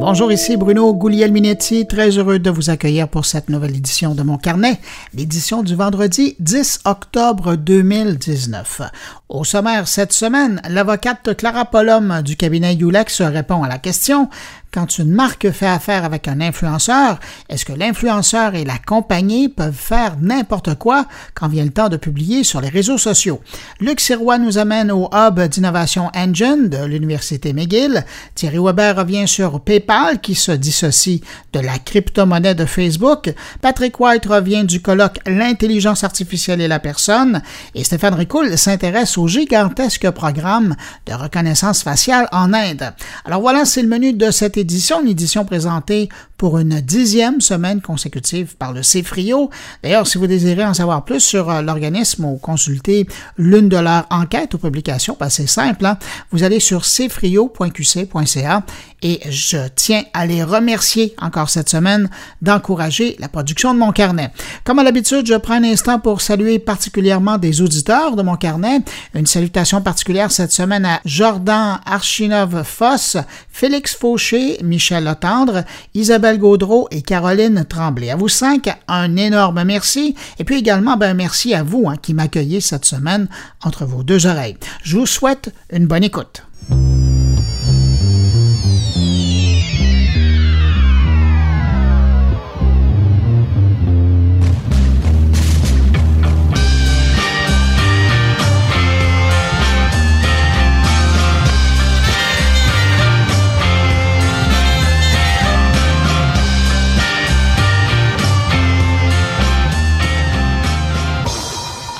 Bonjour, ici Bruno Guglielminetti, très heureux de vous accueillir pour cette nouvelle édition de mon carnet, l'édition du vendredi 10 octobre 2019. Au sommaire cette semaine, l'avocate Clara Polom du cabinet Ulex répond à la question quand une marque fait affaire avec un influenceur, est-ce que l'influenceur et la compagnie peuvent faire n'importe quoi quand vient le temps de publier sur les réseaux sociaux? Luc Sirois nous amène au Hub d'innovation Engine de l'Université McGill. Thierry Weber revient sur PayPal qui se dissocie de la crypto-monnaie de Facebook. Patrick White revient du colloque L'intelligence artificielle et la personne. Et Stéphane Ricoul s'intéresse au gigantesque programme de reconnaissance faciale en Inde. Alors voilà, c'est le menu de cette édition, une édition présentée pour une dixième semaine consécutive par le CFRIO. D'ailleurs, si vous désirez en savoir plus sur euh, l'organisme ou consulter l'une de leurs enquêtes ou publications, ben, c'est simple, hein. vous allez sur cfrio.qc.ca et je tiens à les remercier encore cette semaine d'encourager la production de mon carnet. Comme à l'habitude, je prends un instant pour saluer particulièrement des auditeurs de mon carnet. Une salutation particulière cette semaine à Jordan Archinov-Foss, Félix Fauché, Michel Lotendre, Isabelle Gaudreau et Caroline Tremblay. À vous cinq, un énorme merci. Et puis également, ben, merci à vous hein, qui m'accueillez cette semaine entre vos deux oreilles. Je vous souhaite une bonne écoute.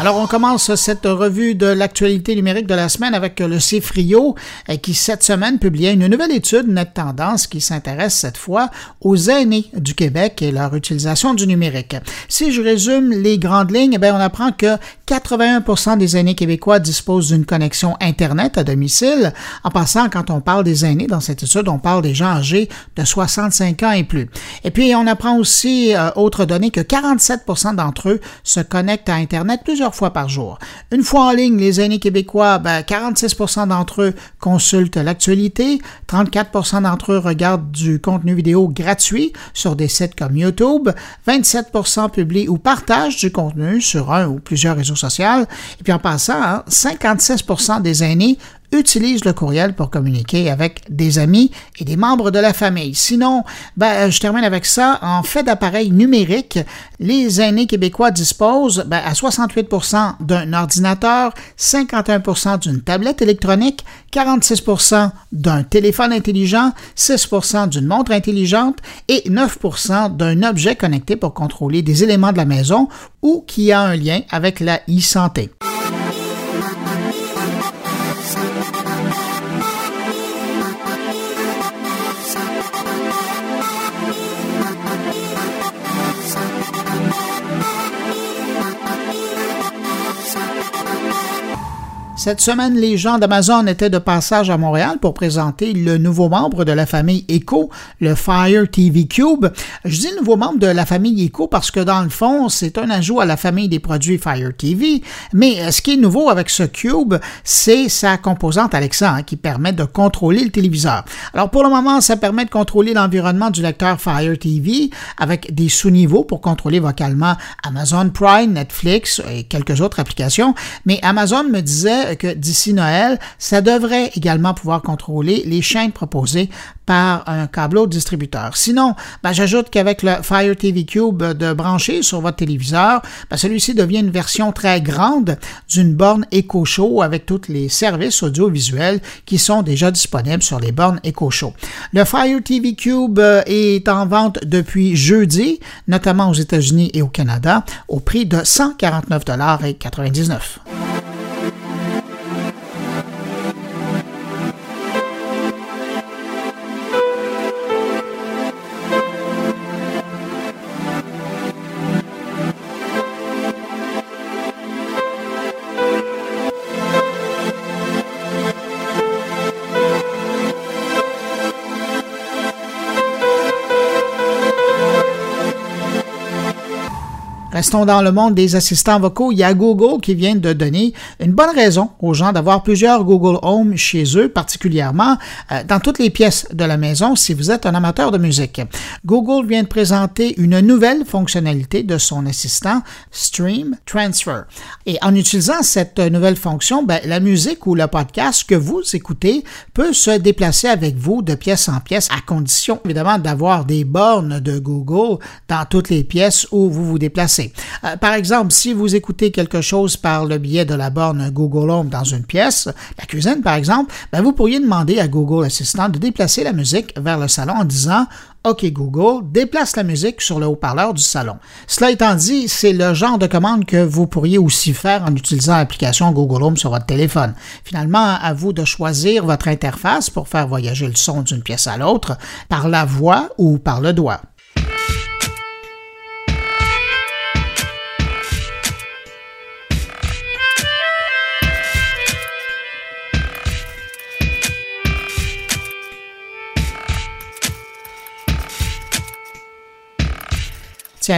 Alors, on commence cette revue de l'actualité numérique de la semaine avec le CFRIO euh, qui, cette semaine, publiait une nouvelle étude Net Tendance qui s'intéresse cette fois aux aînés du Québec et leur utilisation du numérique. Si je résume les grandes lignes, eh on apprend que 81% des aînés québécois disposent d'une connexion Internet à domicile. En passant, quand on parle des aînés dans cette étude, on parle des gens âgés de 65 ans et plus. Et puis, on apprend aussi, euh, autre donnée, que 47% d'entre eux se connectent à Internet plusieurs fois par jour. Une fois en ligne, les aînés québécois, 46% ben, d'entre eux consultent l'actualité, 34% d'entre eux regardent du contenu vidéo gratuit sur des sites comme YouTube, 27% publient ou partagent du contenu sur un ou plusieurs réseaux sociaux, et puis en passant, 56% hein, des aînés utilise le courriel pour communiquer avec des amis et des membres de la famille. Sinon, ben, je termine avec ça. En fait d'appareils numériques, les aînés québécois disposent ben, à 68% d'un ordinateur, 51% d'une tablette électronique, 46% d'un téléphone intelligent, 6% d'une montre intelligente et 9% d'un objet connecté pour contrôler des éléments de la maison ou qui a un lien avec la e-santé. Cette semaine, les gens d'Amazon étaient de passage à Montréal pour présenter le nouveau membre de la famille Echo, le Fire TV Cube. Je dis nouveau membre de la famille Echo parce que dans le fond, c'est un ajout à la famille des produits Fire TV. Mais euh, ce qui est nouveau avec ce Cube, c'est sa composante Alexa hein, qui permet de contrôler le téléviseur. Alors pour le moment, ça permet de contrôler l'environnement du lecteur Fire TV avec des sous-niveaux pour contrôler vocalement Amazon Prime, Netflix et quelques autres applications. Mais Amazon me disait que d'ici Noël, ça devrait également pouvoir contrôler les chaînes proposées par un câbleau distributeur. Sinon, ben, j'ajoute qu'avec le Fire TV Cube de brancher sur votre téléviseur, ben, celui-ci devient une version très grande d'une borne Echo Show avec tous les services audiovisuels qui sont déjà disponibles sur les bornes Echo Show. Le Fire TV Cube euh, est en vente depuis jeudi, notamment aux États-Unis et au Canada, au prix de 149,99 Restons dans le monde des assistants vocaux. Il y a Google qui vient de donner une bonne raison aux gens d'avoir plusieurs Google Home chez eux, particulièrement euh, dans toutes les pièces de la maison si vous êtes un amateur de musique. Google vient de présenter une nouvelle fonctionnalité de son assistant Stream Transfer. Et en utilisant cette nouvelle fonction, ben, la musique ou le podcast que vous écoutez peut se déplacer avec vous de pièce en pièce à condition évidemment d'avoir des bornes de Google dans toutes les pièces où vous vous déplacez. Euh, par exemple, si vous écoutez quelque chose par le biais de la borne Google Home dans une pièce, la cuisine par exemple, ben, vous pourriez demander à Google Assistant de déplacer la musique vers le salon en disant OK Google, déplace la musique sur le haut-parleur du salon. Cela étant dit, c'est le genre de commande que vous pourriez aussi faire en utilisant l'application Google Home sur votre téléphone. Finalement, à vous de choisir votre interface pour faire voyager le son d'une pièce à l'autre par la voix ou par le doigt.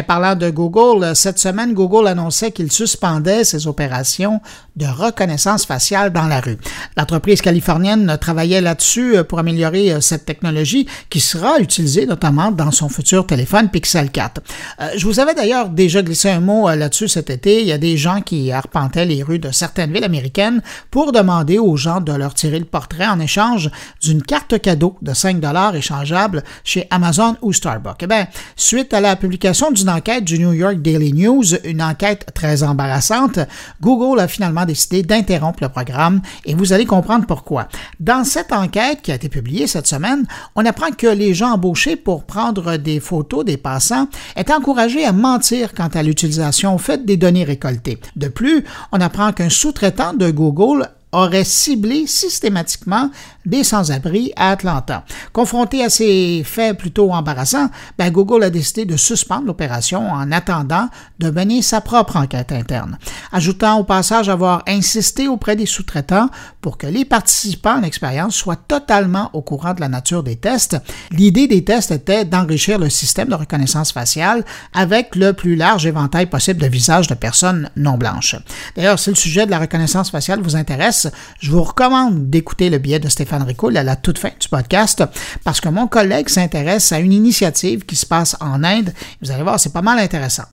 Parlant de Google, cette semaine, Google annonçait qu'il suspendait ses opérations de reconnaissance faciale dans la rue. L'entreprise californienne travaillait là-dessus euh, pour améliorer euh, cette technologie qui sera utilisée notamment dans son futur téléphone Pixel 4. Euh, je vous avais d'ailleurs déjà glissé un mot là-dessus cet été. Il y a des gens qui arpentaient les rues de certaines villes américaines pour demander aux gens de leur tirer le portrait en échange d'une carte cadeau de 5 dollars échangeable chez Amazon ou Starbucks. Eh bien, suite à la publication du une enquête du New York Daily News, une enquête très embarrassante, Google a finalement décidé d'interrompre le programme et vous allez comprendre pourquoi. Dans cette enquête qui a été publiée cette semaine, on apprend que les gens embauchés pour prendre des photos des passants étaient encouragés à mentir quant à l'utilisation faite des données récoltées. De plus, on apprend qu'un sous-traitant de Google aurait ciblé systématiquement des sans-abri à Atlanta. Confronté à ces faits plutôt embarrassants, ben Google a décidé de suspendre l'opération en attendant de mener sa propre enquête interne, ajoutant au passage avoir insisté auprès des sous-traitants pour que les participants à l'expérience soient totalement au courant de la nature des tests. L'idée des tests était d'enrichir le système de reconnaissance faciale avec le plus large éventail possible de visages de personnes non blanches. D'ailleurs, si le sujet de la reconnaissance faciale vous intéresse, je vous recommande d'écouter le billet de Stéphane Ricoul à la toute fin du podcast parce que mon collègue s'intéresse à une initiative qui se passe en Inde. Vous allez voir, c'est pas mal intéressant.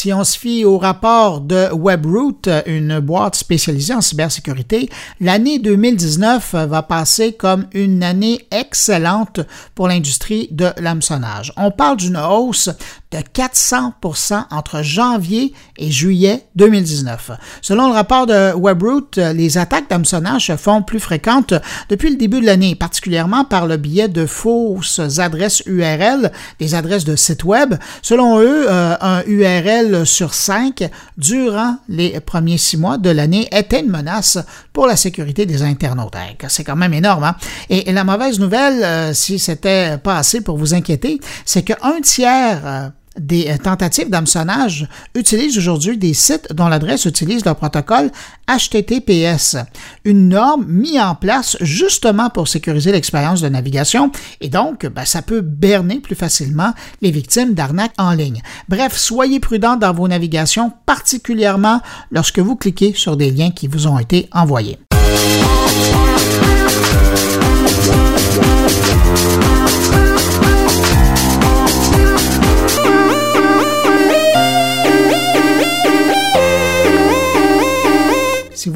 Si on se fie au rapport de WebRoot, une boîte spécialisée en cybersécurité, l'année 2019 va passer comme une année excellente pour l'industrie de l'hameçonnage. On parle d'une hausse de 400% entre janvier et juillet 2019. Selon le rapport de WebRoot, les attaques d'hameçonnage se font plus fréquentes depuis le début de l'année, particulièrement par le biais de fausses adresses URL, des adresses de sites web. Selon eux, euh, un URL sur cinq durant les premiers six mois de l'année était une menace pour la sécurité des internautes. C'est quand même énorme. Hein? Et, la mauvaise nouvelle, euh, si c'était pas assez pour vous inquiéter, c'est qu'un tiers euh, des euh, tentatives d'hameçonnage utilisent aujourd'hui des sites dont l'adresse utilise le protocole HTTPS, une norme mise en place justement pour sécuriser l'expérience de navigation et donc ben, ça peut berner plus facilement les victimes d'arnaques en ligne. Bref, soyez prudents dans vos navigations, particulièrement lorsque vous cliquez sur des liens qui vous ont été envoyés.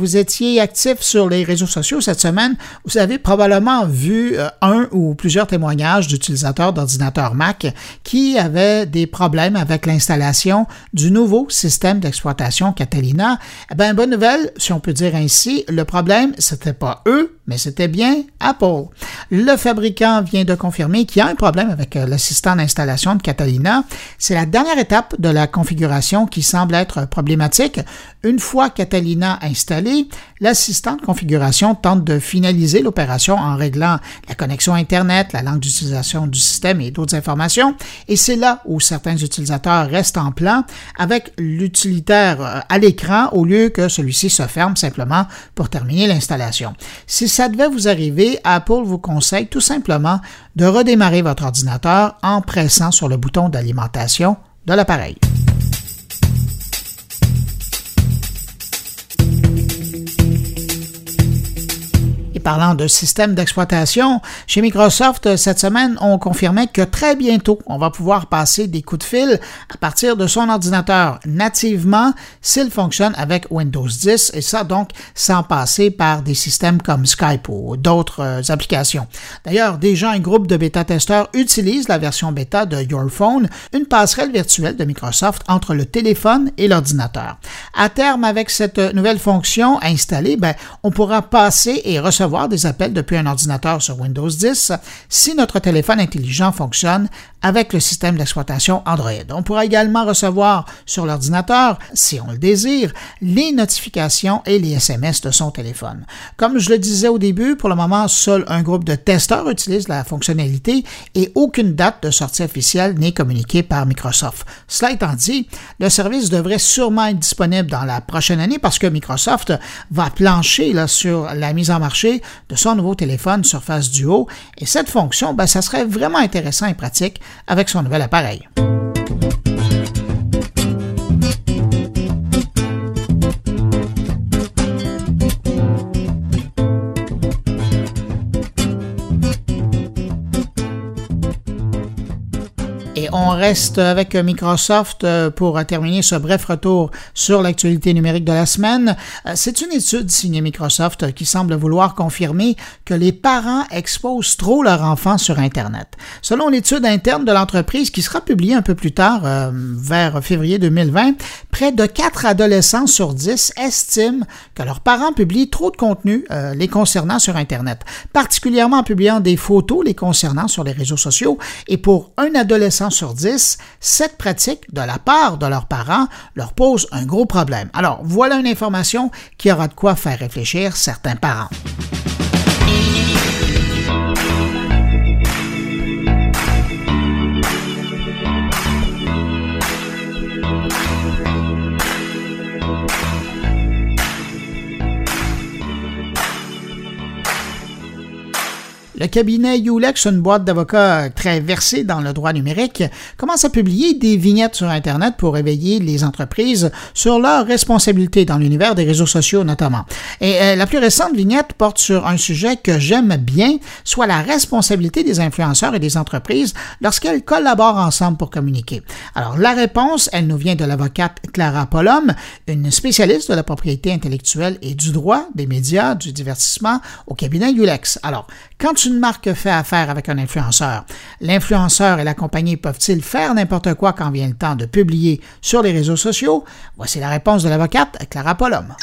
Vous étiez actif sur les réseaux sociaux cette semaine, vous avez probablement vu euh, un ou plusieurs témoignages d'utilisateurs d'ordinateurs Mac qui avaient des problèmes avec l'installation du nouveau système d'exploitation Catalina. Eh bien, bonne nouvelle, si on peut dire ainsi, le problème, c'était pas eux, mais c'était bien Apple. Le fabricant vient de confirmer qu'il y a un problème avec euh, l'assistant d'installation de Catalina. C'est la dernière étape de la configuration qui semble être problématique. Une fois Catalina installée, l'assistant de configuration tente de finaliser l'opération en réglant la connexion Internet, la langue d'utilisation du système et d'autres informations. Et c'est là où certains utilisateurs restent en plan avec l'utilitaire euh, à l'écran au lieu que celui-ci se ferme simplement pour terminer l'installation. Si ça devait vous arriver, Apple vous conseille tout simplement de redémarrer votre ordinateur en pressant sur le bouton d'alimentation de l'appareil. Parlant de système d'exploitation, chez Microsoft, cette semaine, on confirmait que très bientôt, on va pouvoir passer des coups de fil à partir de son ordinateur nativement s'il fonctionne avec Windows 10 et ça donc sans passer par des systèmes comme Skype ou d'autres euh, applications. D'ailleurs, déjà un groupe de bêta-testeurs utilise la version bêta de Your Phone, une passerelle virtuelle de Microsoft entre le téléphone et l'ordinateur. À terme, avec cette nouvelle fonction installée, ben, on pourra passer et recevoir des appels depuis un ordinateur sur Windows 10 si notre téléphone intelligent fonctionne avec le système d'exploitation Android. On pourra également recevoir sur l'ordinateur, si on le désire, les notifications et les SMS de son téléphone. Comme je le disais au début, pour le moment, seul un groupe de testeurs utilise la fonctionnalité et aucune date de sortie officielle n'est communiquée par Microsoft. Cela étant dit, le service devrait sûrement être disponible dans la prochaine année parce que Microsoft va plancher là, sur la mise en marché de son nouveau téléphone Surface Duo et cette fonction, ben, ça serait vraiment intéressant et pratique avec son nouvel appareil. On reste avec Microsoft euh, pour terminer ce bref retour sur l'actualité numérique de la semaine. Euh, c'est une étude signée Microsoft qui semble vouloir confirmer que les parents exposent trop leurs enfants sur Internet. Selon l'étude interne de l'entreprise qui sera publiée un peu plus tard, euh, vers février 2020, près de 4 adolescents sur 10 estiment que leurs parents publient trop de contenu les concernant sur Internet, particulièrement en publiant des photos les concernant sur les réseaux sociaux. Et pour un adolescent sur 10, cette pratique de la part de leurs parents leur pose un gros problème. Alors, voilà une information qui aura de quoi faire réfléchir certains parents. Le cabinet Ulex, une boîte d'avocats très versée dans le droit numérique, commence à publier des vignettes sur Internet pour éveiller les entreprises sur leurs responsabilités dans l'univers des réseaux sociaux notamment. Et euh, la plus récente vignette porte sur un sujet que j'aime bien, soit la responsabilité des influenceurs et des entreprises lorsqu'elles collaborent ensemble pour communiquer. Alors la réponse, elle nous vient de l'avocate Clara Polom, une spécialiste de la propriété intellectuelle et du droit des médias, du divertissement au cabinet Ulex. Alors, quand une marque fait affaire avec un influenceur, l'influenceur et la compagnie peuvent-ils faire n'importe quoi quand vient le temps de publier sur les réseaux sociaux? Voici la réponse de l'avocate Clara Polom.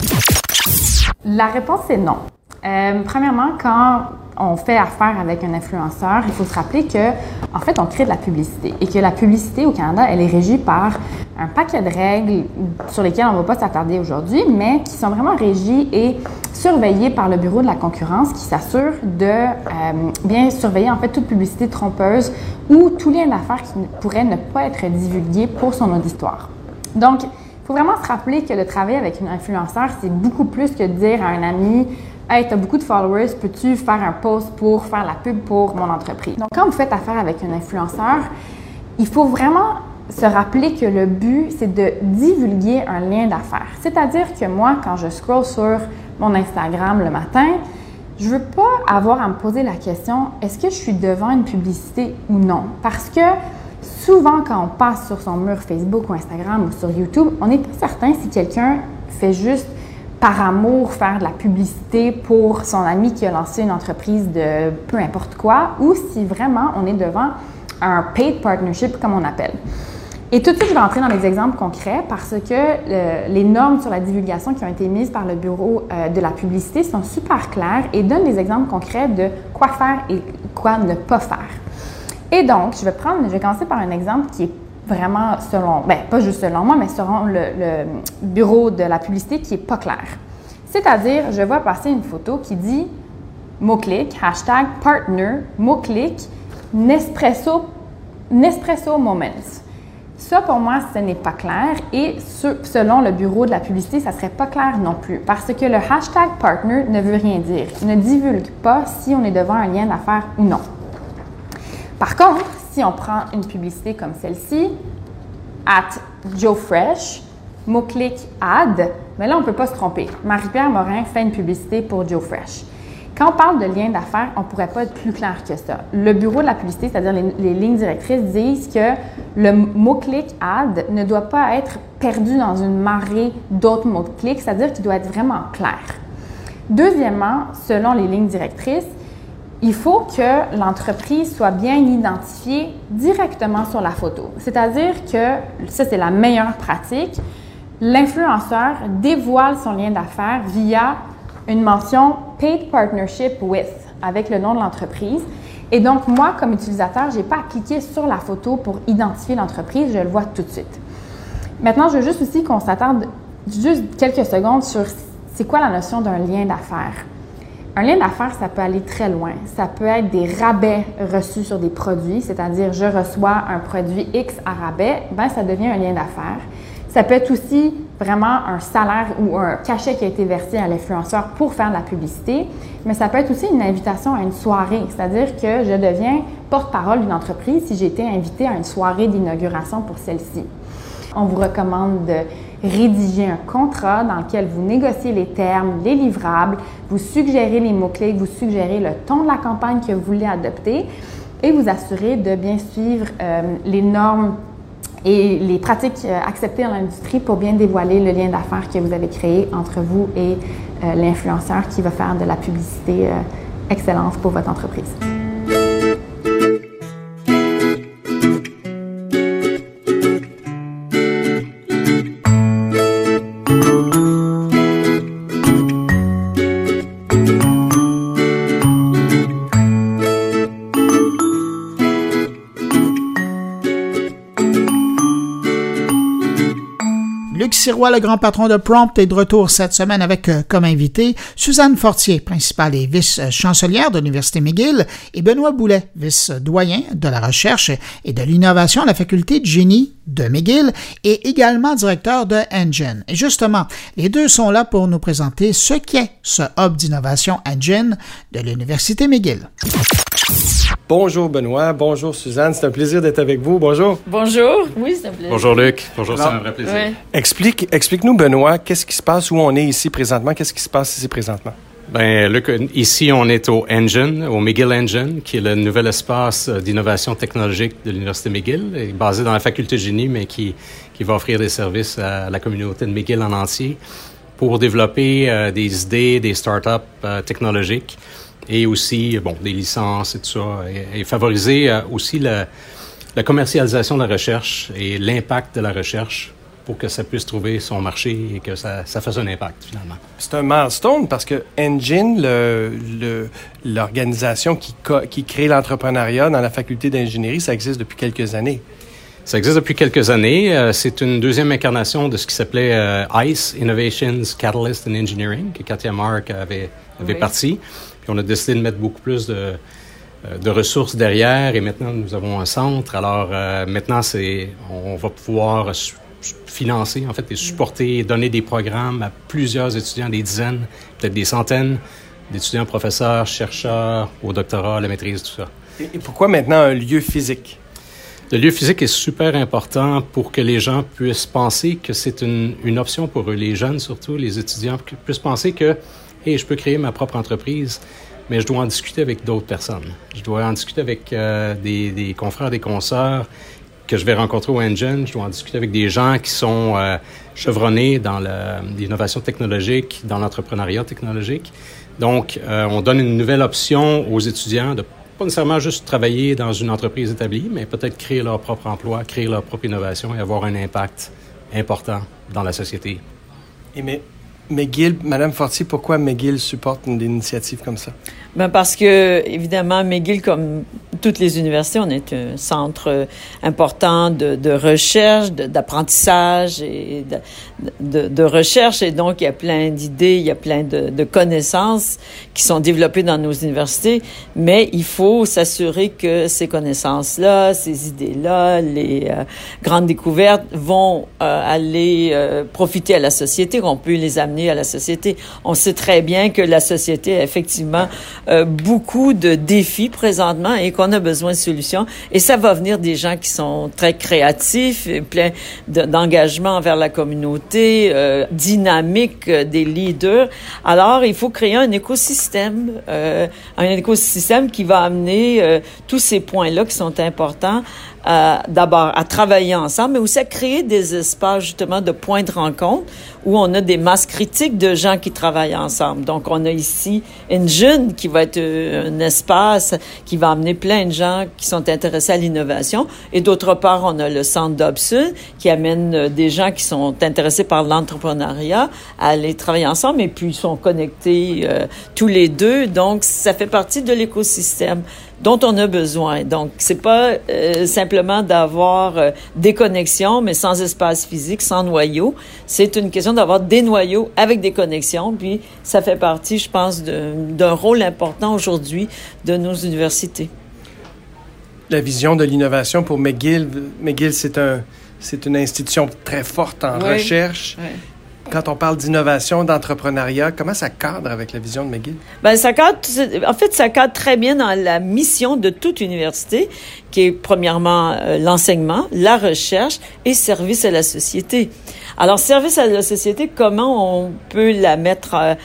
La réponse est non. Euh, premièrement, quand on fait affaire avec un influenceur, il faut se rappeler que, en fait, on crée de la publicité et que la publicité au Canada, elle est régie par un paquet de règles sur lesquelles on ne va pas s'attarder aujourd'hui, mais qui sont vraiment régies et surveillées par le Bureau de la concurrence qui s'assure de euh, bien surveiller, en fait, toute publicité trompeuse ou tout lien d'affaires qui pourrait ne pas être divulgué pour son auditoire. Donc, il faut vraiment se rappeler que le travail avec un influenceur, c'est beaucoup plus que de dire à un ami Hey, tu as beaucoup de followers, peux-tu faire un post pour faire la pub pour mon entreprise? Donc, quand vous faites affaire avec un influenceur, il faut vraiment se rappeler que le but, c'est de divulguer un lien d'affaires. C'est-à-dire que moi, quand je scroll sur mon Instagram le matin, je veux pas avoir à me poser la question est-ce que je suis devant une publicité ou non? Parce que souvent quand on passe sur son mur Facebook ou Instagram ou sur YouTube, on n'est pas certain si quelqu'un fait juste par amour faire de la publicité pour son ami qui a lancé une entreprise de peu importe quoi, ou si vraiment on est devant un paid partnership comme on appelle. Et tout de suite, je vais entrer dans les exemples concrets parce que les normes sur la divulgation qui ont été mises par le Bureau euh, de la publicité sont super claires et donnent des exemples concrets de quoi faire et quoi ne pas faire. Et donc, je vais prendre, je vais commencer par un exemple qui est vraiment selon, ben pas juste selon moi, mais selon le, Bureau de la publicité qui est pas clair. C'est-à-dire, je vois passer une photo qui dit mot-clic, hashtag partner, mot-clic, Nespresso, Nespresso Moments. Ça, pour moi, ce n'est pas clair et selon le bureau de la publicité, ça ne serait pas clair non plus parce que le hashtag partner ne veut rien dire. Ne divulgue pas si on est devant un lien d'affaires ou non. Par contre, on prend une publicité comme celle-ci, at Joe Fresh, mot-clic ad, mais là, on ne peut pas se tromper. Marie-Pierre Morin fait une publicité pour Joe Fresh. Quand on parle de lien d'affaires, on ne pourrait pas être plus clair que ça. Le bureau de la publicité, c'est-à-dire les, lignes directrices, disent que le mot-clic ad ne doit pas être perdu dans une marée d'autres mots-clics, c'est-à-dire qu'il doit être vraiment clair. Deuxièmement, selon les lignes directrices, il faut que l'entreprise soit bien identifiée directement sur la photo. C'est-à-dire que, ça c'est la meilleure pratique, l'influenceur dévoile son lien d'affaires via une mention Paid Partnership with avec le nom de l'entreprise. Et donc, moi, comme utilisateur, je n'ai pas à cliquer sur la photo pour identifier l'entreprise, je le vois tout de suite. Maintenant, je veux juste aussi qu'on s'attarde juste quelques secondes sur c'est quoi la notion d'un lien d'affaires. Un lien d'affaires, ça peut aller très loin. Ça peut être des rabais reçus sur des produits, c'est-à-dire je reçois un produit X à rabais, ben ça devient un lien d'affaires. Ça peut être aussi vraiment un salaire ou un cachet qui a été versé à l'influenceur pour faire de la publicité, mais ça peut être aussi une invitation à une soirée, c'est-à-dire que je deviens porte-parole d'une entreprise si j'ai été invité à une soirée d'inauguration pour celle-ci. On vous recommande de rédiger un contrat dans lequel vous négociez les termes, les livrables, vous suggérez les mots-clés, vous suggérez le ton de la campagne que vous voulez adopter et vous assurez de bien suivre euh, les normes et les pratiques euh, acceptées dans l'industrie pour bien dévoiler le lien d'affaires que vous avez créé entre vous et euh, l'influenceur qui va faire de la publicité euh, excellence pour votre entreprise. Le grand patron de Prompt, est de retour cette semaine avec euh, comme invité Suzanne Fortier, principale et vice-chancelière de l'Université McGill, et Benoît Boulet, vice-doyen de la recherche et de l'innovation à la faculté de génie de McGill et également directeur de Engine. Et justement, les deux sont là pour nous présenter ce qu'est ce hub d'innovation Engine de l'Université McGill. Bonjour Benoît, bonjour Suzanne, c'est un plaisir d'être avec vous. Bonjour. Bonjour. Oui, c'est un plaisir. Bonjour Luc. Bonjour, c'est un vrai plaisir. Explique, explique-nous Benoît, qu'est-ce qui se passe où on est ici présentement Qu'est-ce qui se passe ici présentement? Ben, ici, on est au Engine, au McGill Engine, qui est le nouvel espace euh, d'innovation technologique de l'Université McGill, basé dans la faculté de génie, mais qui, va offrir des services à la communauté de McGill en entier pour développer euh, des idées, des startups euh, technologiques et aussi bon des licences et tout ça et, favoriser aussi la, commercialisation de la recherche et l'impact de la recherche pour que ça puisse trouver son marché et que ça, ça fasse un impact finalement. C'est un milestone parce que Engine, l'organisation qui, qui crée l'entrepreneuriat dans la faculté d'ingénierie, ça existe depuis quelques années. Ça existe depuis quelques années. Euh, c'est une deuxième incarnation de ce qui s'appelait euh, ICE, Innovations Catalyst in Engineering, que Katia Mark avait, avait parti on a décidé de mettre beaucoup plus de, euh, de ressources derrière et maintenant nous avons un centre. Alors euh, maintenant, c'est, on va pouvoir financer en fait et supporter, donner des programmes à plusieurs étudiants, des dizaines, peut-être des centaines d'étudiants, professeurs, chercheurs, au doctorat, à la maîtrise, tout ça. Et pourquoi maintenant un lieu physique? Le lieu physique est super important pour que les gens puissent penser que c'est une, une option pour eux, les jeunes surtout, les étudiants, puissent penser que et je peux créer ma propre entreprise, mais je dois en discuter avec d'autres personnes. Je dois en discuter avec euh, des, confrères, des consoeurs que je vais rencontrer au Engine. Je dois en discuter avec des gens qui sont euh, chevronnés dans l'innovation technologique, dans l'entrepreneuriat technologique. Donc, euh, on donne une nouvelle option aux étudiants de pas nécessairement juste travailler dans une entreprise établie, mais peut-être créer leur propre emploi, créer leur propre innovation et avoir un impact important dans la société. McGill, Madame Fortier, pourquoi McGill supporte une initiative comme ça? Ben parce que, évidemment, McGill, comme toutes les universités, on est un centre important de, recherche, d'apprentissage et de, recherche. Et donc, il y a plein d'idées, il y a plein de, de, connaissances qui sont développées dans nos universités. Mais il faut s'assurer que ces connaissances-là, ces idées-là, les euh, grandes découvertes vont euh, aller euh, profiter à la société, qu'on peut les amener à la société. On sait très bien que la société, effectivement, euh, beaucoup de défis présentement et qu'on a besoin de solutions. Et ça va venir des gens qui sont très créatifs, pleins d'engagement envers la communauté, euh, dynamiques, euh, des leaders. Alors, il faut créer un écosystème, un écosystème qui va amener tous ces points-là qui sont importants d'abord à travailler ensemble, mais aussi à créer des espaces justement de points de rencontre où on a des masses critiques de gens qui travaillent ensemble. Donc, on a ici Engine qui va être euh, un espace qui va amener plein de gens qui sont intéressés à l'innovation. Et d'autre part, on a le Centre Dobson qui amène euh, des gens qui sont intéressés par l'entrepreneuriat à aller travailler ensemble et puis ils sont connectés euh, tous les deux. Donc, ça fait partie de l'écosystème dont on a besoin. Donc, c'est pas euh, simplement d'avoir euh, des connexions, mais sans espace physique, sans noyau. C'est une question d'avoir des noyaux avec des connexions. Puis, ça fait partie, je pense, d'un rôle important aujourd'hui de nos universités. La vision de l'innovation pour McGill, McGill, c'est un, c'est une institution très forte en recherche. Oui quand on parle d'innovation, d'entrepreneuriat, comment ça cadre avec la vision de McGill? Ben, ça cadre, en fait, ça cadre très bien dans la mission de toute université, qui est premièrement euh, l'enseignement, la recherche et service à la société. Alors, service à la société, comment on peut la mettre euh,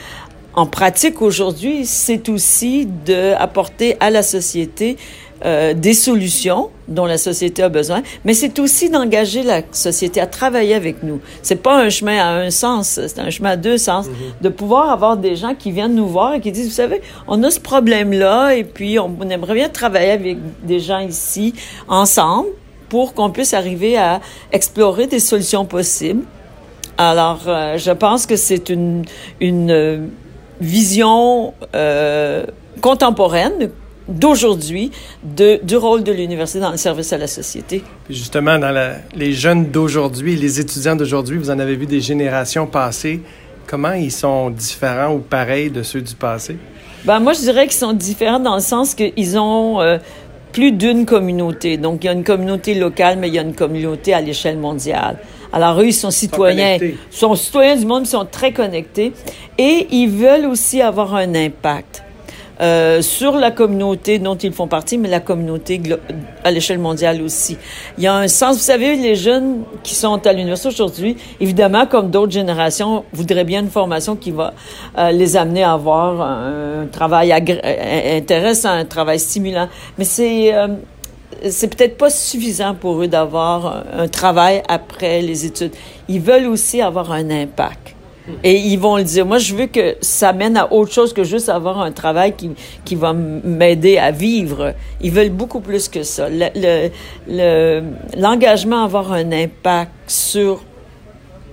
en pratique aujourd'hui? C'est aussi d'apporter à la société euh, des solutions dont la société a besoin, mais c'est aussi d'engager la société à travailler avec nous. C'est pas un chemin à un sens, c'est un chemin à deux sens. Mm-hmm. De pouvoir avoir des gens qui viennent nous voir et qui disent, vous savez, on a ce problème-là et puis on, aimerait bien travailler avec des gens ici ensemble pour qu'on puisse arriver à explorer des solutions possibles. Alors, euh, je pense que c'est une, une vision euh, contemporaine d'aujourd'hui du rôle de l'université dans le service à la société. justement, dans les jeunes d'aujourd'hui, les étudiants d'aujourd'hui, vous en avez vu des générations passées. Comment ils sont différents ou pareils de ceux du passé? Ben, moi, je dirais qu'ils sont différents dans le sens qu'ils ont euh, plus d'une communauté. Donc, il y a une communauté locale, mais il y a une communauté à l'échelle mondiale. Alors, eux, ils sont citoyens. Ils sont citoyens du monde, ils sont très connectés. Et ils veulent aussi avoir un impact. Euh, sur la communauté dont ils font partie, mais la communauté à l'échelle mondiale aussi. Il y a un sens, vous savez, les jeunes qui sont à l'université aujourd'hui, évidemment, comme d'autres générations, voudraient bien une formation qui va euh, les amener à avoir un, travail euh, intéressant, un travail stimulant. Mais c'est c'est peut-être pas suffisant pour eux d'avoir un travail après les études. Ils veulent aussi avoir un impact. Et ils vont le dire. Moi, je veux que ça mène à autre chose que juste avoir un travail qui, qui va m'aider à vivre. Ils veulent beaucoup plus que ça. L'engagement le, à avoir un impact sur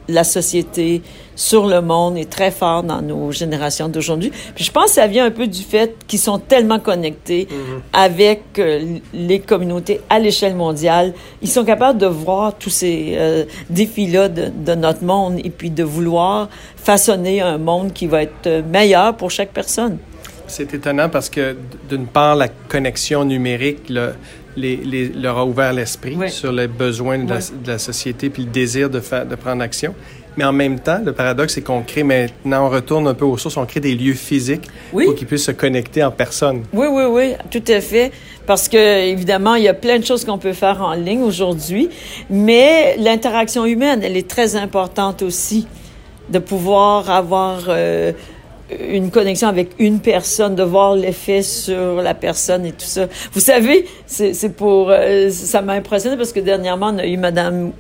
la société, sur le monde est très fort dans nos générations d'aujourd'hui. Puis je pense que ça vient un peu du fait qu'ils sont tellement connectés mm-hmm. avec euh, les communautés à l'échelle mondiale. Ils sont capables de voir tous ces euh, défis-là de, de, notre monde et puis de vouloir façonner un monde qui va être meilleur pour chaque personne. C'est étonnant parce que d'une part, la connexion numérique le, les, les, leur a ouvert l'esprit sur les besoins de, la, de, la, société puis le désir de, faire, de prendre action. Mais en même temps, le paradoxe, c'est qu'on crée maintenant, on retourne un peu aux sources, on crée des lieux physiques pour qu'ils puissent se connecter en personne. Oui, oui, oui, tout à fait. Parce que, évidemment, il y a plein de choses qu'on peut faire en ligne aujourd'hui, mais l'interaction humaine, elle est très importante aussi, de pouvoir avoir euh, une connexion avec une personne, de voir l'effet sur la personne et tout ça. Vous savez, c'est pour euh, ça m'a impressionné parce que dernièrement on a eu Madame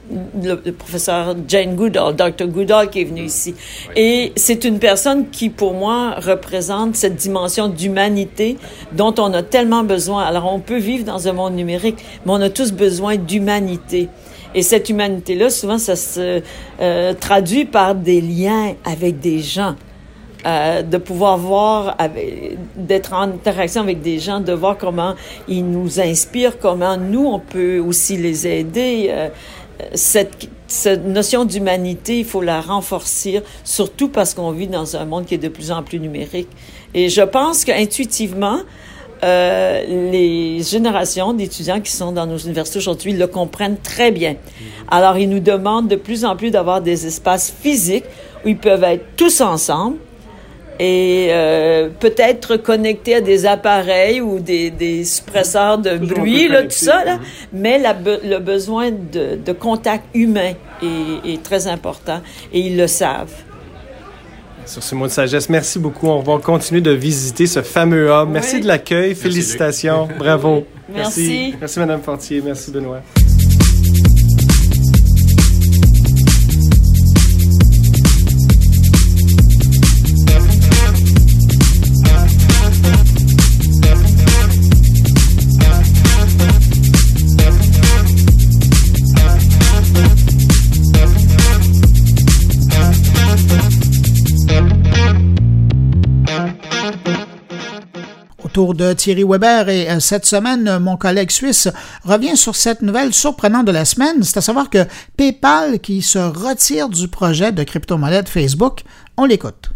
le, professeur Jane Goodall, Dr Goodall qui est venu ici, et c'est une personne qui pour moi représente cette dimension d'humanité dont on a tellement besoin. Alors on peut vivre dans un monde numérique, mais on a tous besoin d'humanité. Et cette humanité-là, souvent, ça se euh, traduit par des liens avec des gens. Euh, de pouvoir voir, d'être en interaction avec des gens, de voir comment ils nous inspirent, comment nous, on peut aussi les aider. Euh, cette, cette notion d'humanité, il faut la renforcer, surtout parce qu'on vit dans un monde qui est de plus en plus numérique. Et je pense qu'intuitivement, euh, les générations d'étudiants qui sont dans nos universités aujourd'hui le comprennent très bien. Alors, ils nous demandent de plus en plus d'avoir des espaces physiques où ils peuvent être tous ensemble, et euh, peut-être connecté à des appareils ou des, des suppresseurs de bruit, là, tout ça, là. mais la, le besoin de, de contact humain est, est, très important et ils le savent. Sur ce mot de sagesse, merci beaucoup. On va continuer de visiter ce fameux hub. Merci de l'accueil. Félicitations. Bravo. Merci. merci. Merci, Madame Fortier. Merci, Benoît. De Thierry Weber et euh, cette semaine, mon collègue suisse revient sur cette nouvelle surprenante de la semaine, c'est à savoir que PayPal qui se retire du projet de crypto-monnaie de Facebook. On l'écoute.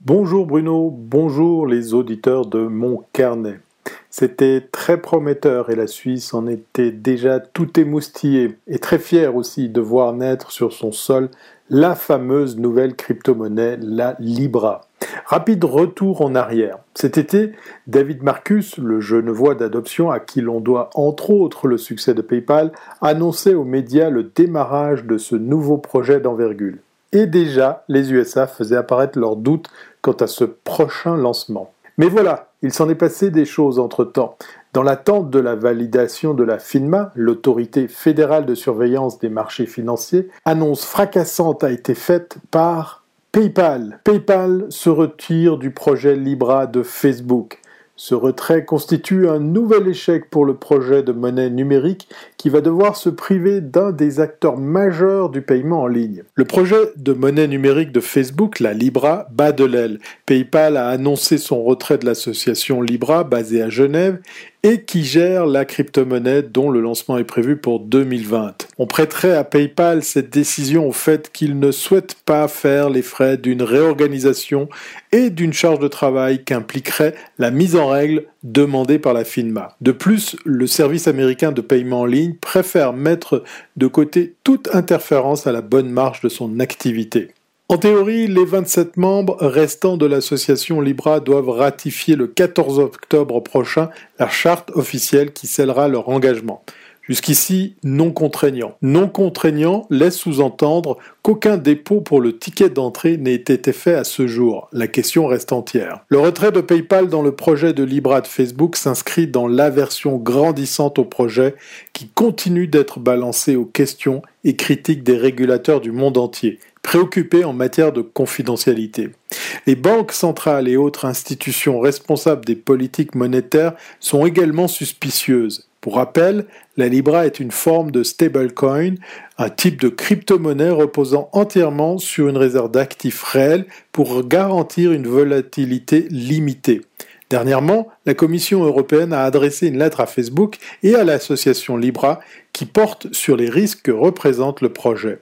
Bonjour Bruno, bonjour les auditeurs de mon carnet. C'était très prometteur et la Suisse en était déjà tout émoustillée et très fière aussi de voir naître sur son sol la fameuse nouvelle crypto-monnaie, la Libra. Rapide retour en arrière. Cet été, David Marcus, le genevois d'adoption à qui l'on doit entre autres le succès de PayPal, annonçait aux médias le démarrage de ce nouveau projet d'envergure. Et déjà, les USA faisaient apparaître leurs doutes quant à ce prochain lancement. Mais voilà, il s'en est passé des choses entre-temps. Dans l'attente de la validation de la FINMA, l'autorité fédérale de surveillance des marchés financiers, annonce fracassante a été faite par PayPal. PayPal se retire du projet Libra de Facebook. Ce retrait constitue un nouvel échec pour le projet de monnaie numérique qui va devoir se priver d'un des acteurs majeurs du paiement en ligne. Le projet de monnaie numérique de Facebook, la Libra, bat de l'aile. PayPal a annoncé son retrait de l'association Libra basée à Genève et qui gère la crypto-monnaie dont le lancement est prévu pour 2020. On prêterait à PayPal cette décision au fait qu'il ne souhaite pas faire les frais d'une réorganisation et d'une charge de travail qu'impliquerait la mise en règle demandée par la FINMA. De plus, le service américain de paiement en ligne préfère mettre de côté toute interférence à la bonne marche de son activité. En théorie, les 27 membres restants de l'association Libra doivent ratifier le 14 octobre prochain la charte officielle qui scellera leur engagement. Jusqu'ici, non contraignant. Non contraignant laisse sous-entendre qu'aucun dépôt pour le ticket d'entrée n'ait été fait à ce jour. La question reste entière. Le retrait de PayPal dans le projet de Libra de Facebook s'inscrit dans l'aversion grandissante au projet qui continue d'être balancé aux questions et critiques des régulateurs du monde entier préoccupés en matière de confidentialité. Les banques centrales et autres institutions responsables des politiques monétaires sont également suspicieuses. Pour rappel, la Libra est une forme de stablecoin, un type de crypto-monnaie reposant entièrement sur une réserve d'actifs réels pour garantir une volatilité limitée. Dernièrement, la Commission européenne a adressé une lettre à Facebook et à l'association Libra qui porte sur les risques que représente le projet.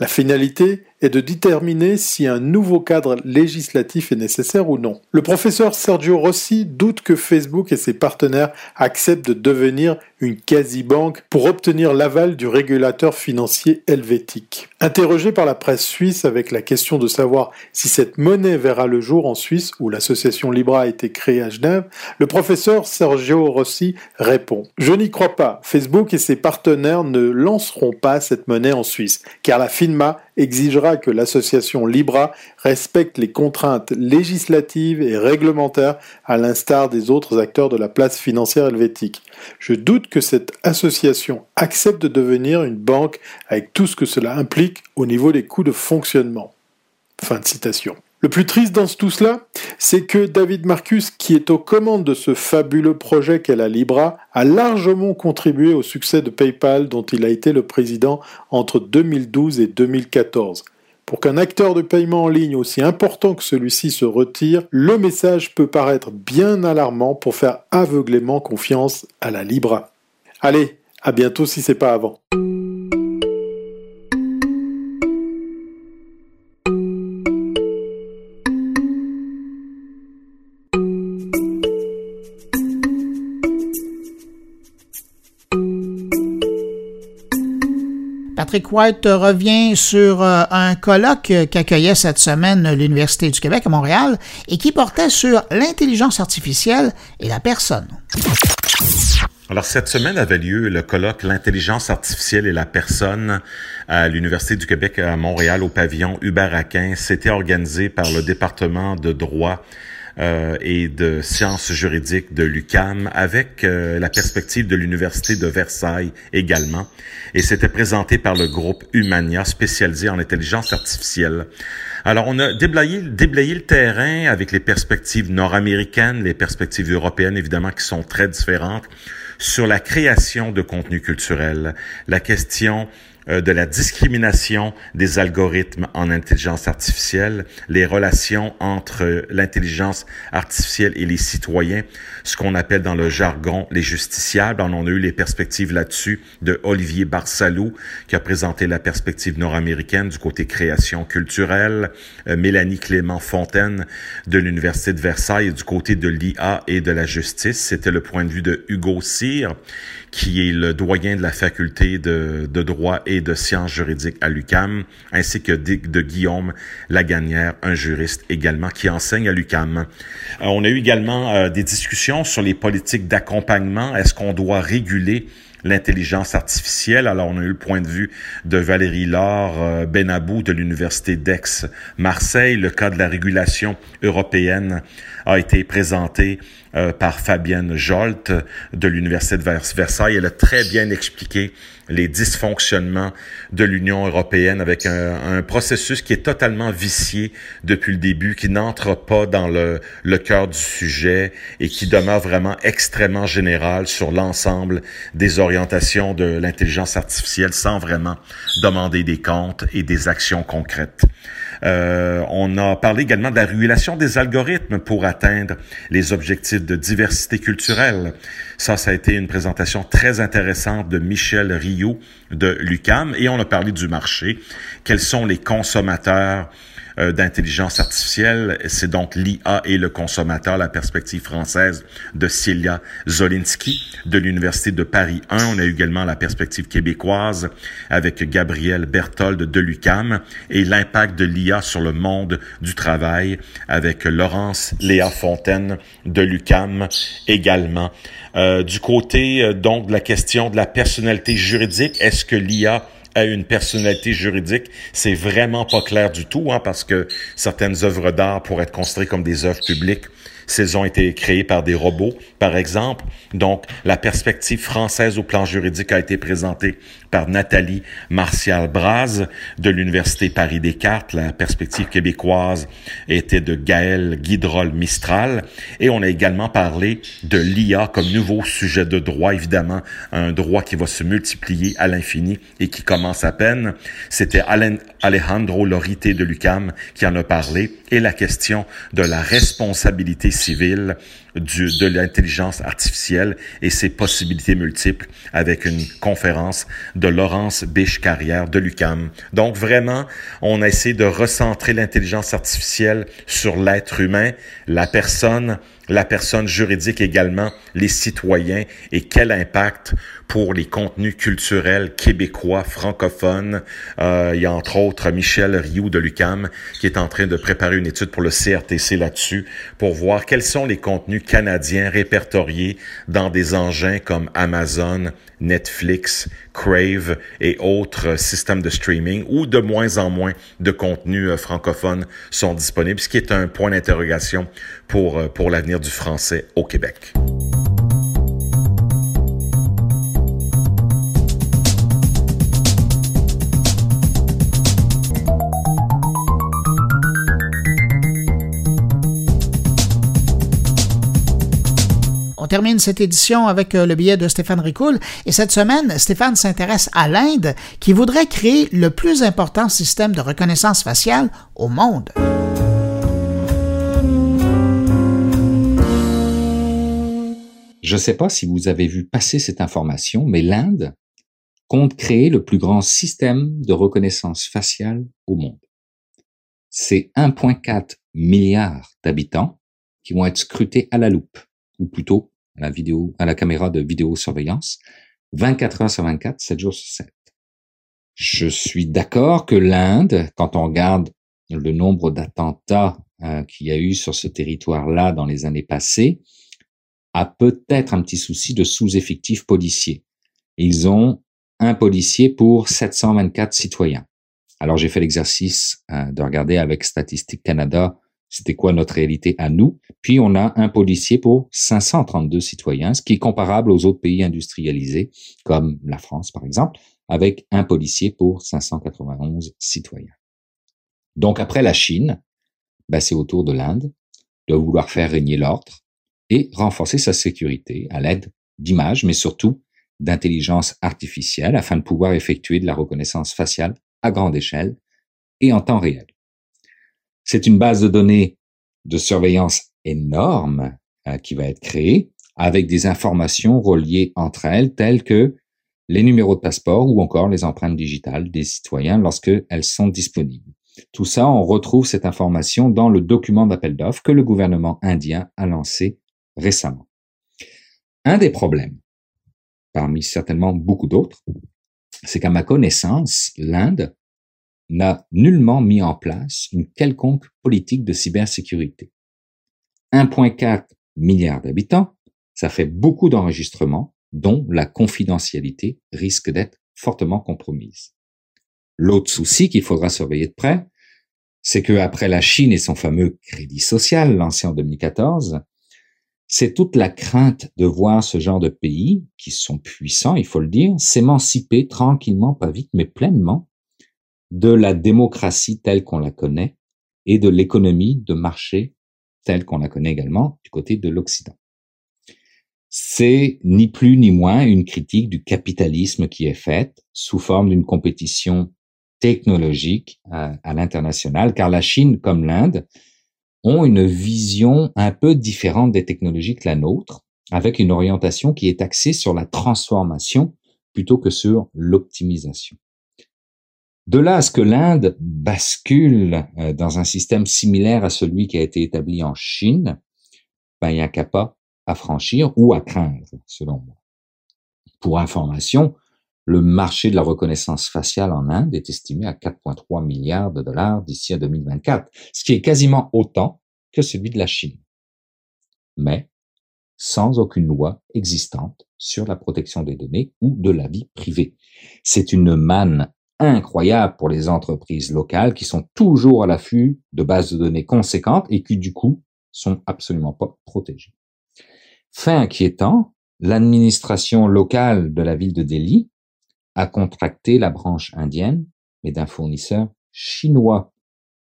La finalité est de déterminer si un nouveau cadre législatif est nécessaire ou non. Le professeur Sergio Rossi doute que Facebook et ses partenaires acceptent de devenir une quasi-banque pour obtenir l'aval du régulateur financier helvétique. Interrogé par la presse suisse avec la question de savoir si cette monnaie verra le jour en Suisse où l'association Libra a été créée à Genève, le professeur Sergio Rossi répond Je n'y crois pas. Facebook et ses partenaires ne lanceront pas cette monnaie en Suisse car la FINMA exigera que l'association Libra respecte les contraintes législatives et réglementaires à l'instar des autres acteurs de la place financière helvétique. Je doute que cette association accepte de devenir une banque avec tout ce que cela implique au niveau des coûts de fonctionnement. Fin de citation. Le plus triste dans tout cela, c'est que David Marcus, qui est aux commandes de ce fabuleux projet qu'est la Libra, a largement contribué au succès de PayPal dont il a été le président entre 2012 et 2014. Pour qu'un acteur de paiement en ligne aussi important que celui-ci se retire, le message peut paraître bien alarmant pour faire aveuglément confiance à la Libra. Allez, à bientôt si c'est pas avant. Patrick White revient sur euh, un colloque qu'accueillait cette semaine l'Université du Québec à Montréal et qui portait sur l'intelligence artificielle et la personne. Alors, cette semaine avait lieu le colloque L'intelligence artificielle et la personne à l'Université du Québec à Montréal au pavillon Hubert Aquin. C'était organisé par le département de droit euh, et de sciences juridiques de l'UCAM avec euh, la perspective de l'Université de Versailles également. Et c'était présenté par le groupe Humania spécialisé en intelligence artificielle. Alors, on a déblayé, déblayé le terrain avec les perspectives nord-américaines, les perspectives européennes, évidemment, qui sont très différentes, sur la création de contenu culturel, la question euh, de la discrimination des algorithmes en intelligence artificielle, les relations entre l'intelligence artificielle et les citoyens, ce qu'on appelle dans le jargon les justiciables. On a eu les perspectives là-dessus de Olivier Barsalou, qui a présenté la perspective nord-américaine du côté création culturelle, euh, Mélanie Clément Fontaine de l'Université de Versailles du côté de l'IA et de la justice. C'était le point de vue de Hugo Cyr qui est le doyen de la faculté de, de droit et de sciences juridiques à l'UCAM, ainsi que de, de Guillaume Laganière, un juriste également qui enseigne à l'UCAM. Euh, on a eu également euh, des discussions sur les politiques d'accompagnement. Est-ce qu'on doit réguler l'intelligence artificielle? Alors, on a eu le point de vue de Valérie Laure euh, Benabou de l'Université d'Aix-Marseille. Le cas de la régulation européenne a été présenté euh, par Fabienne Jolt de l'Université de Versailles. Elle a très bien expliqué les dysfonctionnements de l'Union européenne avec un, processus qui est totalement vicié depuis le début, qui n'entre pas dans le, le cœur du sujet et qui demeure vraiment extrêmement général sur l'ensemble des orientations de l'intelligence artificielle sans vraiment demander des comptes et des actions concrètes. Euh, on a parlé également de la régulation des algorithmes pour atteindre les objectifs de diversité culturelle. Ça, ça a été une présentation très intéressante de Michel Rioux de l'UCAM et on a parlé du marché. Quels sont les consommateurs euh, d'intelligence artificielle. C'est donc l'IA et le consommateur, la perspective française de Celia Zolinski de l'Université de Paris 1. On a également la perspective québécoise avec Gabriel Berthold de l'UCAM et l'impact de l'IA sur le monde du travail avec Laurence Léa Fontaine de l'UCAM également. Euh, du côté euh, donc de la question de la personnalité juridique, est-ce que l'IA a une personnalité juridique, c'est vraiment pas clair du tout, hein, parce que certaines œuvres d'art pourraient être considérées comme des œuvres publiques s'ils ont été créés par des robots, par exemple. Donc, la perspective française au plan juridique a été présentée par Nathalie Martial-Braz de l'Université Paris-Descartes. La perspective québécoise était de Gaël Guidrol-Mistral. Et on a également parlé de l'IA comme nouveau sujet de droit, évidemment, un droit qui va se multiplier à l'infini et qui commence à peine. C'était Alejandro Lorité de l'UCAM qui en a parlé. Et la question de la responsabilité civile du, de l'intelligence artificielle et ses possibilités multiples avec une conférence de Laurence Biche-Carrière de l'UCAM. Donc vraiment, on a essayé de recentrer l'intelligence artificielle sur l'être humain, la personne, la personne juridique également, les citoyens et quel impact pour les contenus culturels québécois, francophones. Euh, il y a entre autres Michel Rioux de l'UCAM qui est en train de préparer une étude pour le CRTC là-dessus pour voir quels sont les contenus contenu canadien répertorié dans des engins comme Amazon, Netflix, Crave et autres systèmes de streaming où de moins en moins de contenus euh, francophones sont disponibles, ce qui est un point d'interrogation pour, euh, pour l'avenir du français au Québec. Termine cette édition avec euh, le billet de Stéphane Ricoul. Et cette semaine, Stéphane s'intéresse à l'Inde qui voudrait créer le plus important système de reconnaissance faciale au monde. Je ne sais pas si vous avez vu passer cette information, mais l'Inde compte créer le plus grand système de reconnaissance faciale au monde. C'est 1,4 milliard d'habitants qui vont être scrutés à la loupe, ou plutôt à la vidéo, à la caméra de vidéosurveillance, 24 heures sur 24, 7 jours sur 7. Je suis d'accord que l'Inde, quand on regarde le nombre d'attentats euh, qu'il y a eu sur ce territoire-là dans les années passées, a peut-être un petit souci de sous-effectif policier. Ils ont un policier pour 724 citoyens. Alors j'ai fait l'exercice euh, de regarder avec Statistique Canada c'était quoi notre réalité à nous? Puis on a un policier pour 532 citoyens, ce qui est comparable aux autres pays industrialisés, comme la France par exemple, avec un policier pour 591 citoyens. Donc après la Chine, ben c'est au tour de l'Inde de vouloir faire régner l'ordre et renforcer sa sécurité à l'aide d'images, mais surtout d'intelligence artificielle afin de pouvoir effectuer de la reconnaissance faciale à grande échelle et en temps réel. C'est une base de données de surveillance énorme euh, qui va être créée avec des informations reliées entre elles telles que les numéros de passeport ou encore les empreintes digitales des citoyens lorsque elles sont disponibles. Tout ça, on retrouve cette information dans le document d'appel d'offres que le gouvernement indien a lancé récemment. Un des problèmes, parmi certainement beaucoup d'autres, c'est qu'à ma connaissance, l'Inde n'a nullement mis en place une quelconque politique de cybersécurité. 1,4 milliard d'habitants, ça fait beaucoup d'enregistrements dont la confidentialité risque d'être fortement compromise. L'autre souci qu'il faudra surveiller de près, c'est que après la Chine et son fameux crédit social lancé en 2014, c'est toute la crainte de voir ce genre de pays, qui sont puissants, il faut le dire, s'émanciper tranquillement, pas vite, mais pleinement, de la démocratie telle qu'on la connaît et de l'économie de marché telle qu'on la connaît également du côté de l'Occident. C'est ni plus ni moins une critique du capitalisme qui est faite sous forme d'une compétition technologique à, à l'international, car la Chine comme l'Inde ont une vision un peu différente des technologies que la nôtre, avec une orientation qui est axée sur la transformation plutôt que sur l'optimisation. De là à ce que l'Inde bascule euh, dans un système similaire à celui qui a été établi en Chine, ben, il n'y a qu'à pas à franchir ou à craindre, selon moi. Pour information, le marché de la reconnaissance faciale en Inde est estimé à 4,3 milliards de dollars d'ici à 2024, ce qui est quasiment autant que celui de la Chine. Mais sans aucune loi existante sur la protection des données ou de la vie privée. C'est une manne incroyable pour les entreprises locales qui sont toujours à l'affût de bases de données conséquentes et qui du coup sont absolument pas protégées. Fait inquiétant, l'administration locale de la ville de Delhi a contracté la branche indienne, mais d'un fournisseur chinois,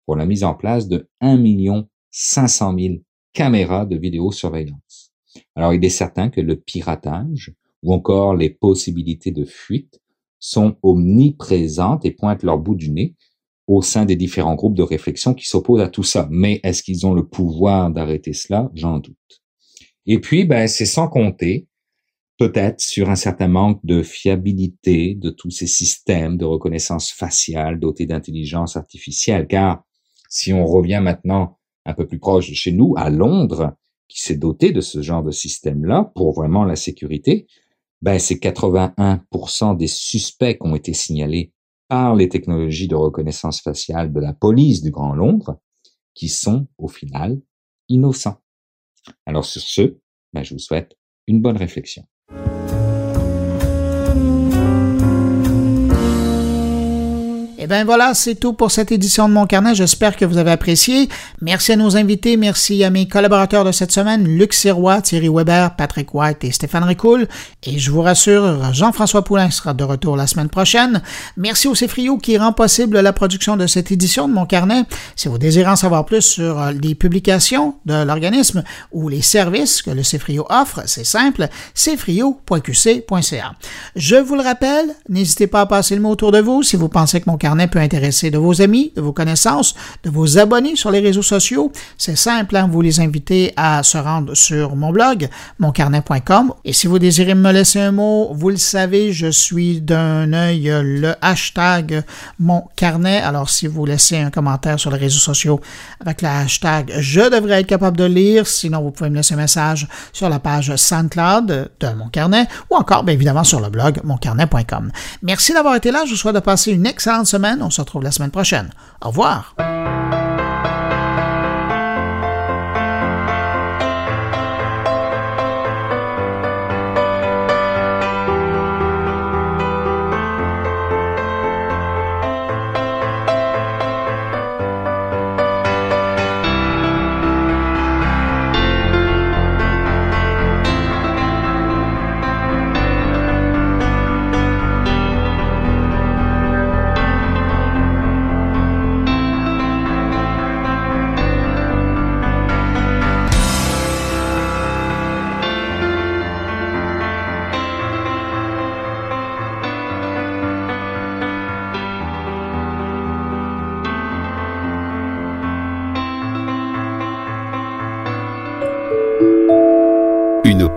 pour la mise en place de 1 million 500 000 caméras de vidéosurveillance. Alors il est certain que le piratage ou encore les possibilités de fuite sont omniprésentes et pointent leur bout du nez au sein des différents groupes de réflexion qui s'opposent à tout ça. Mais est-ce qu'ils ont le pouvoir d'arrêter cela? J'en doute. Et puis, ben, c'est sans compter peut-être sur un certain manque de fiabilité de tous ces systèmes de reconnaissance faciale dotés d'intelligence artificielle. Car si on revient maintenant un peu plus proche de chez nous, à Londres, qui s'est doté de ce genre de système-là pour vraiment la sécurité, ben, c'est 81% des suspects qui ont été signalés par les technologies de reconnaissance faciale de la police du Grand Londres qui sont au final innocents. Alors sur ce, ben, je vous souhaite une bonne réflexion. Et eh bien voilà, c'est tout pour cette édition de Mon Carnet. J'espère que vous avez apprécié. Merci à nos invités. Merci à mes collaborateurs de cette semaine, Luc Sirois, Thierry Weber, Patrick White et Stéphane Ricoul. Et je vous rassure, Jean-François Poulain sera de retour la semaine prochaine. Merci au Cefrio qui rend possible la production de cette édition de Mon Carnet. Si vous désirez en savoir plus sur euh, les publications de l'organisme ou les services que le Cefrio offre, c'est simple, cefrio.qc.ca. Je vous le rappelle, n'hésitez pas à passer le mot autour de vous si vous pensez que Mon Carnet peut intéresser de vos amis, de vos connaissances, de vos abonnés sur les réseaux sociaux. C'est simple, hein, vous les invitez à se rendre sur mon blog, moncarnet.com. Et si vous désirez me laisser un mot, vous le savez, je suis d'un œil le hashtag mon carnet. Alors si vous laissez un commentaire sur les réseaux sociaux avec le hashtag, je devrais être capable de lire. Sinon, vous pouvez me laisser un message sur la page SoundCloud de mon carnet ou encore, bien évidemment, sur le blog moncarnet.com. Merci d'avoir été là. Je vous souhaite de passer une excellente on se retrouve la semaine prochaine. Au revoir.